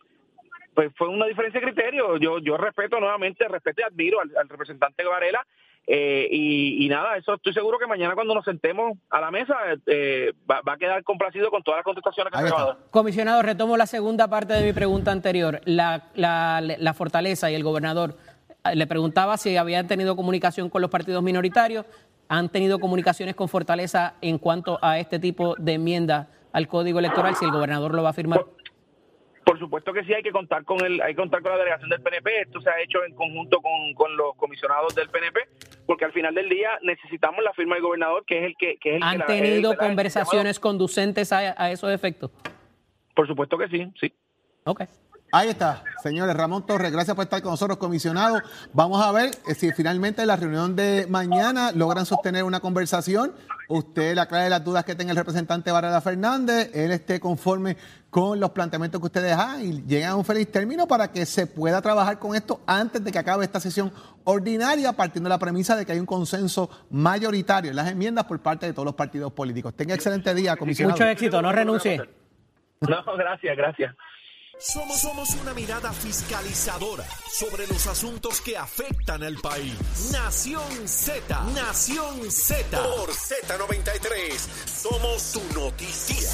[SPEAKER 11] pues fue una diferencia de criterio. Yo yo respeto nuevamente, respeto y admiro al, al representante Varela. Eh, y, y nada, eso estoy seguro que mañana cuando nos sentemos a la mesa eh, va, va a quedar complacido con todas las contestaciones que se va a dar.
[SPEAKER 5] Comisionado, retomo la segunda parte de mi pregunta anterior. La, la, la Fortaleza y el gobernador eh, le preguntaba si habían tenido comunicación con los partidos minoritarios. ¿Han tenido comunicaciones con Fortaleza en cuanto a este tipo de enmienda al Código Electoral? Si el gobernador lo va a firmar.
[SPEAKER 11] Por supuesto que sí, hay que contar con el, hay que contar con la delegación del PNP. Esto se ha hecho en conjunto con, con los comisionados del PNP, porque al final del día necesitamos la firma del gobernador, que es el que, que es el
[SPEAKER 5] ¿Han
[SPEAKER 11] que la-
[SPEAKER 5] tenido
[SPEAKER 11] el- el-
[SPEAKER 5] conversaciones conducentes a, a esos efectos?
[SPEAKER 11] Por supuesto que sí, sí.
[SPEAKER 5] Ok.
[SPEAKER 4] Ahí está, señores. Ramón Torres, gracias por estar con nosotros, comisionado. Vamos a ver eh, si finalmente en la reunión de mañana logran sostener una conversación. Usted le aclare las dudas que tenga el representante Varela Fernández, él esté conforme con los planteamientos que ustedes hagan y lleguen a un feliz término para que se pueda trabajar con esto antes de que acabe esta sesión ordinaria, partiendo de la premisa de que hay un consenso mayoritario en las enmiendas por parte de todos los partidos políticos. Tenga excelente día, comisionado.
[SPEAKER 5] Mucho éxito, no renuncie.
[SPEAKER 11] No, gracias, gracias.
[SPEAKER 2] Somos, somos una mirada fiscalizadora sobre los asuntos que afectan al país. Nación Z, Nación Z. Por Z93, somos tu noticia.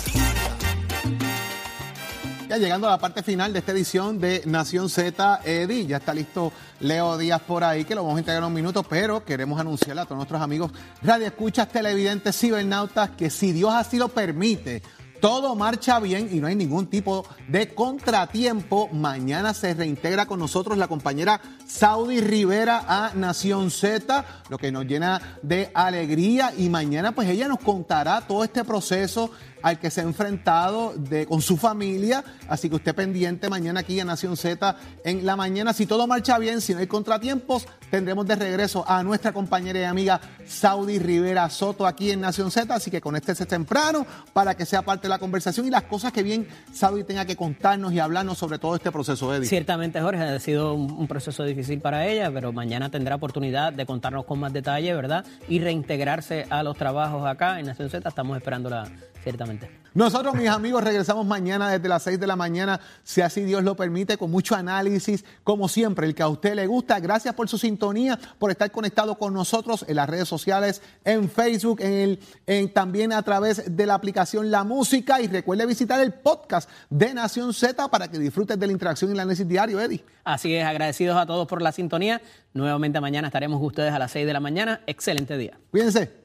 [SPEAKER 4] Ya llegando a la parte final de esta edición de Nación Z, Eddie, ya está listo Leo Díaz por ahí, que lo vamos a entregar en unos minutos, pero queremos anunciarle a todos nuestros amigos radioescuchas, televidentes, cibernautas, que si Dios así lo permite, todo marcha bien y no hay ningún tipo de contratiempo. Mañana se reintegra con nosotros la compañera Saudi Rivera a Nación Z, lo que nos llena de alegría y mañana pues ella nos contará todo este proceso al que se ha enfrentado de, con su familia. Así que usted pendiente mañana aquí en Nación Z en la mañana. Si todo marcha bien, si no hay contratiempos, tendremos de regreso a nuestra compañera y amiga Saudi Rivera Soto aquí en Nación Z. Así que conéctese temprano para que sea parte de la conversación y las cosas que bien Saudi tenga que contarnos y hablarnos sobre todo este proceso, Eddie.
[SPEAKER 5] Ciertamente, Jorge, ha sido un, un proceso difícil para ella, pero mañana tendrá oportunidad de contarnos con más detalle, ¿verdad? Y reintegrarse a los trabajos acá en Nación Z. Estamos esperándola, ciertamente.
[SPEAKER 4] Nosotros, mis amigos, regresamos mañana desde las 6 de la mañana, si así Dios lo permite, con mucho análisis, como siempre, el que a usted le gusta. Gracias por su sintonía, por estar conectado con nosotros en las redes sociales, en Facebook, en el, en, también a través de la aplicación La Música. Y recuerde visitar el podcast de Nación Z para que disfrutes de la interacción y el análisis diario, Eddie.
[SPEAKER 5] Así es, agradecidos a todos por la sintonía. Nuevamente mañana estaremos ustedes a las 6 de la mañana. Excelente día.
[SPEAKER 4] Cuídense.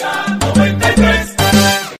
[SPEAKER 4] 93.